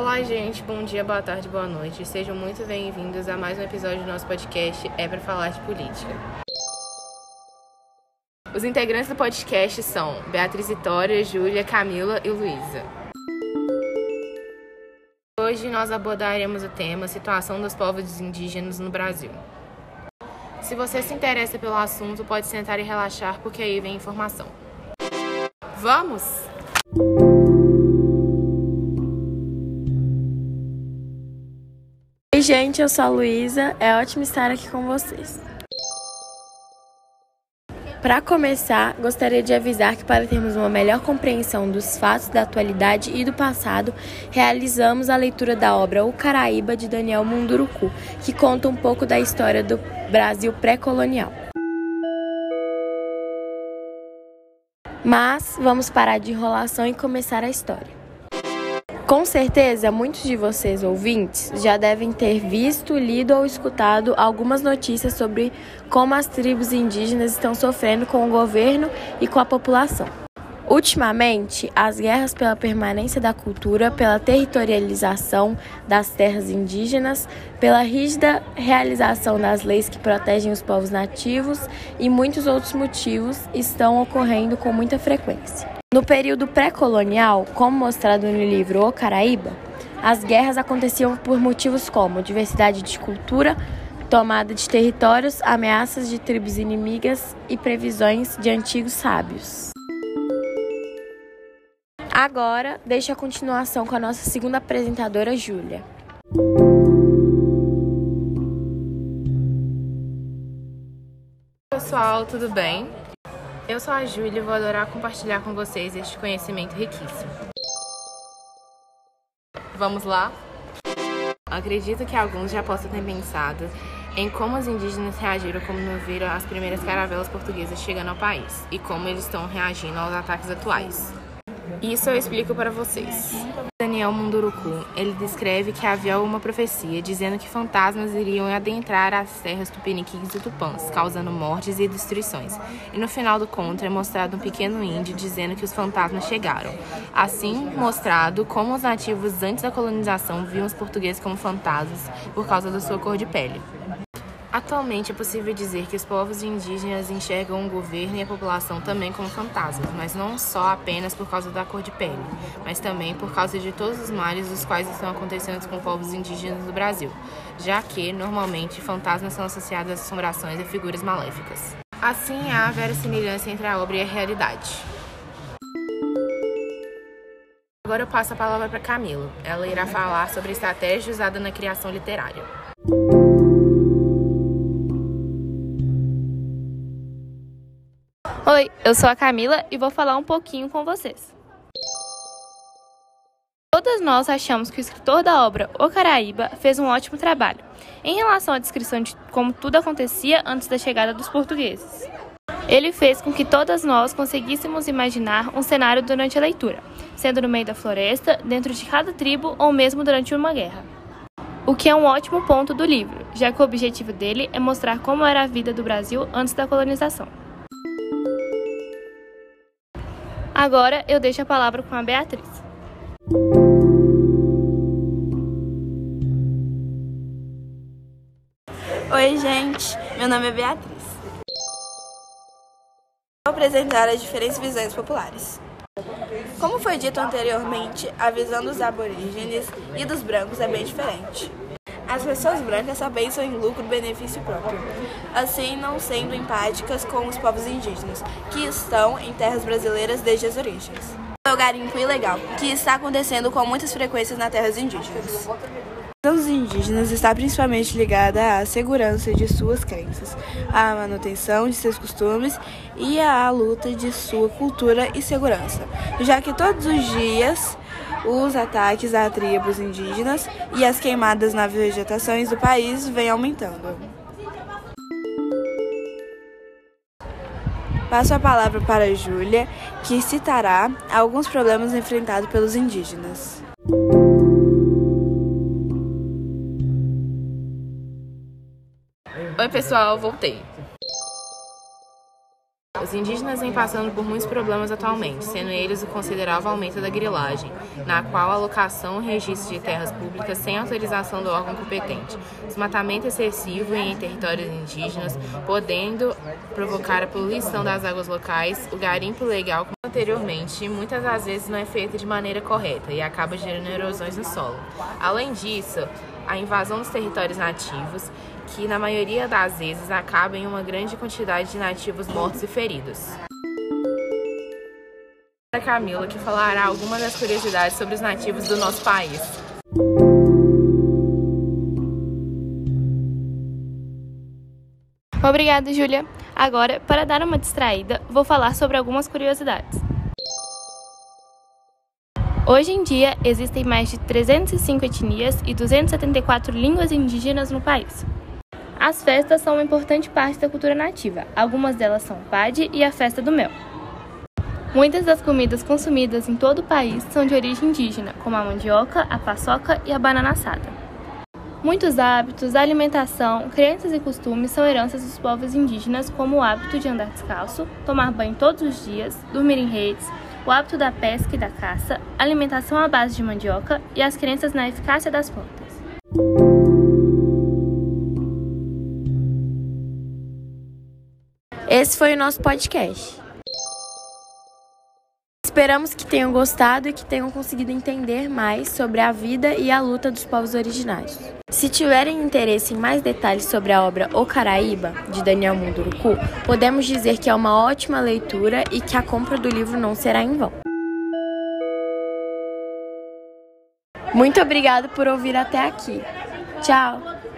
Olá, gente. Bom dia, boa tarde, boa noite. Sejam muito bem-vindos a mais um episódio do nosso podcast É para falar de política. Os integrantes do podcast são Beatriz Vitória, Júlia, Camila e Luísa. Hoje nós abordaremos o tema Situação dos povos indígenas no Brasil. Se você se interessa pelo assunto, pode sentar e relaxar, porque aí vem informação. Vamos! Gente, eu sou a Luísa. É ótimo estar aqui com vocês. Para começar, gostaria de avisar que, para termos uma melhor compreensão dos fatos da atualidade e do passado, realizamos a leitura da obra O Caraíba de Daniel Munduruku, que conta um pouco da história do Brasil pré-colonial. Mas vamos parar de enrolação e começar a história. Com certeza, muitos de vocês ouvintes já devem ter visto, lido ou escutado algumas notícias sobre como as tribos indígenas estão sofrendo com o governo e com a população. Ultimamente, as guerras pela permanência da cultura, pela territorialização das terras indígenas, pela rígida realização das leis que protegem os povos nativos e muitos outros motivos estão ocorrendo com muita frequência. No período pré-colonial, como mostrado no livro O Caraíba, as guerras aconteciam por motivos como diversidade de cultura, tomada de territórios, ameaças de tribos inimigas e previsões de antigos sábios. Agora, deixo a continuação com a nossa segunda apresentadora, Júlia. Pessoal, tudo bem? Eu sou a Júlia e vou adorar compartilhar com vocês este conhecimento riquíssimo. Vamos lá? Acredito que alguns já possam ter pensado em como os indígenas reagiram quando viram as primeiras caravelas portuguesas chegando ao país e como eles estão reagindo aos ataques atuais. Isso eu explico para vocês. Daniel Munduruku, ele descreve que havia uma profecia dizendo que fantasmas iriam adentrar as terras tupiniquins e tupãs, causando mortes e destruições. E no final do conto é mostrado um pequeno índio dizendo que os fantasmas chegaram. Assim, mostrado como os nativos antes da colonização viam os portugueses como fantasmas por causa da sua cor de pele. Atualmente é possível dizer que os povos indígenas enxergam o governo e a população também como fantasmas, mas não só apenas por causa da cor de pele, mas também por causa de todos os males os quais estão acontecendo com povos indígenas do Brasil, já que, normalmente, fantasmas são associados a assombrações e figuras maléficas. Assim, há verossimilhança entre a obra e a realidade. Agora eu passo a palavra para Camilo. Ela irá falar sobre a estratégia usada na criação literária. Oi, eu sou a Camila e vou falar um pouquinho com vocês. Todas nós achamos que o escritor da obra O Caraíba fez um ótimo trabalho em relação à descrição de como tudo acontecia antes da chegada dos portugueses. Ele fez com que todas nós conseguíssemos imaginar um cenário durante a leitura, sendo no meio da floresta, dentro de cada tribo ou mesmo durante uma guerra. O que é um ótimo ponto do livro, já que o objetivo dele é mostrar como era a vida do Brasil antes da colonização. Agora eu deixo a palavra com a Beatriz. Oi, gente. Meu nome é Beatriz. Vou apresentar as diferentes visões populares. Como foi dito anteriormente, a visão dos aborígenes e dos brancos é bem diferente. As pessoas brancas só pensam em lucro e benefício próprio, assim não sendo empáticas com os povos indígenas, que estão em terras brasileiras desde as origens. O garimpo ilegal, que está acontecendo com muitas frequências nas terras indígenas. A dos indígenas está principalmente ligada à segurança de suas crenças, à manutenção de seus costumes e à luta de sua cultura e segurança, já que todos os dias os ataques a tribos indígenas e as queimadas nas vegetações do país vêm aumentando. Passo a palavra para Júlia, que citará alguns problemas enfrentados pelos indígenas. Oi, pessoal, voltei. Os indígenas vêm passando por muitos problemas atualmente, sendo eles o considerável aumento da grilagem, na qual a alocação e registro de terras públicas sem autorização do órgão competente, desmatamento excessivo em territórios indígenas, podendo provocar a poluição das águas locais, o garimpo legal, como anteriormente, muitas das vezes não é feito de maneira correta e acaba gerando erosões no solo. Além disso, a invasão dos territórios nativos, que na maioria das vezes acaba em uma grande quantidade de nativos mortos e feridos. A Camila que falará algumas das curiosidades sobre os nativos do nosso país. Obrigada, Júlia. Agora, para dar uma distraída, vou falar sobre algumas curiosidades. Hoje em dia, existem mais de 305 etnias e 274 línguas indígenas no país. As festas são uma importante parte da cultura nativa. Algumas delas são o Pade e a Festa do Mel. Muitas das comidas consumidas em todo o país são de origem indígena, como a mandioca, a paçoca e a banana assada. Muitos hábitos, alimentação, crenças e costumes são heranças dos povos indígenas, como o hábito de andar descalço, tomar banho todos os dias, dormir em redes, o hábito da pesca e da caça, alimentação à base de mandioca e as crenças na eficácia das plantas. Esse foi o nosso podcast. Esperamos que tenham gostado e que tenham conseguido entender mais sobre a vida e a luta dos povos originários. Se tiverem interesse em mais detalhes sobre a obra O Caraíba, de Daniel Munduruku, podemos dizer que é uma ótima leitura e que a compra do livro não será em vão. Muito obrigado por ouvir até aqui. Tchau!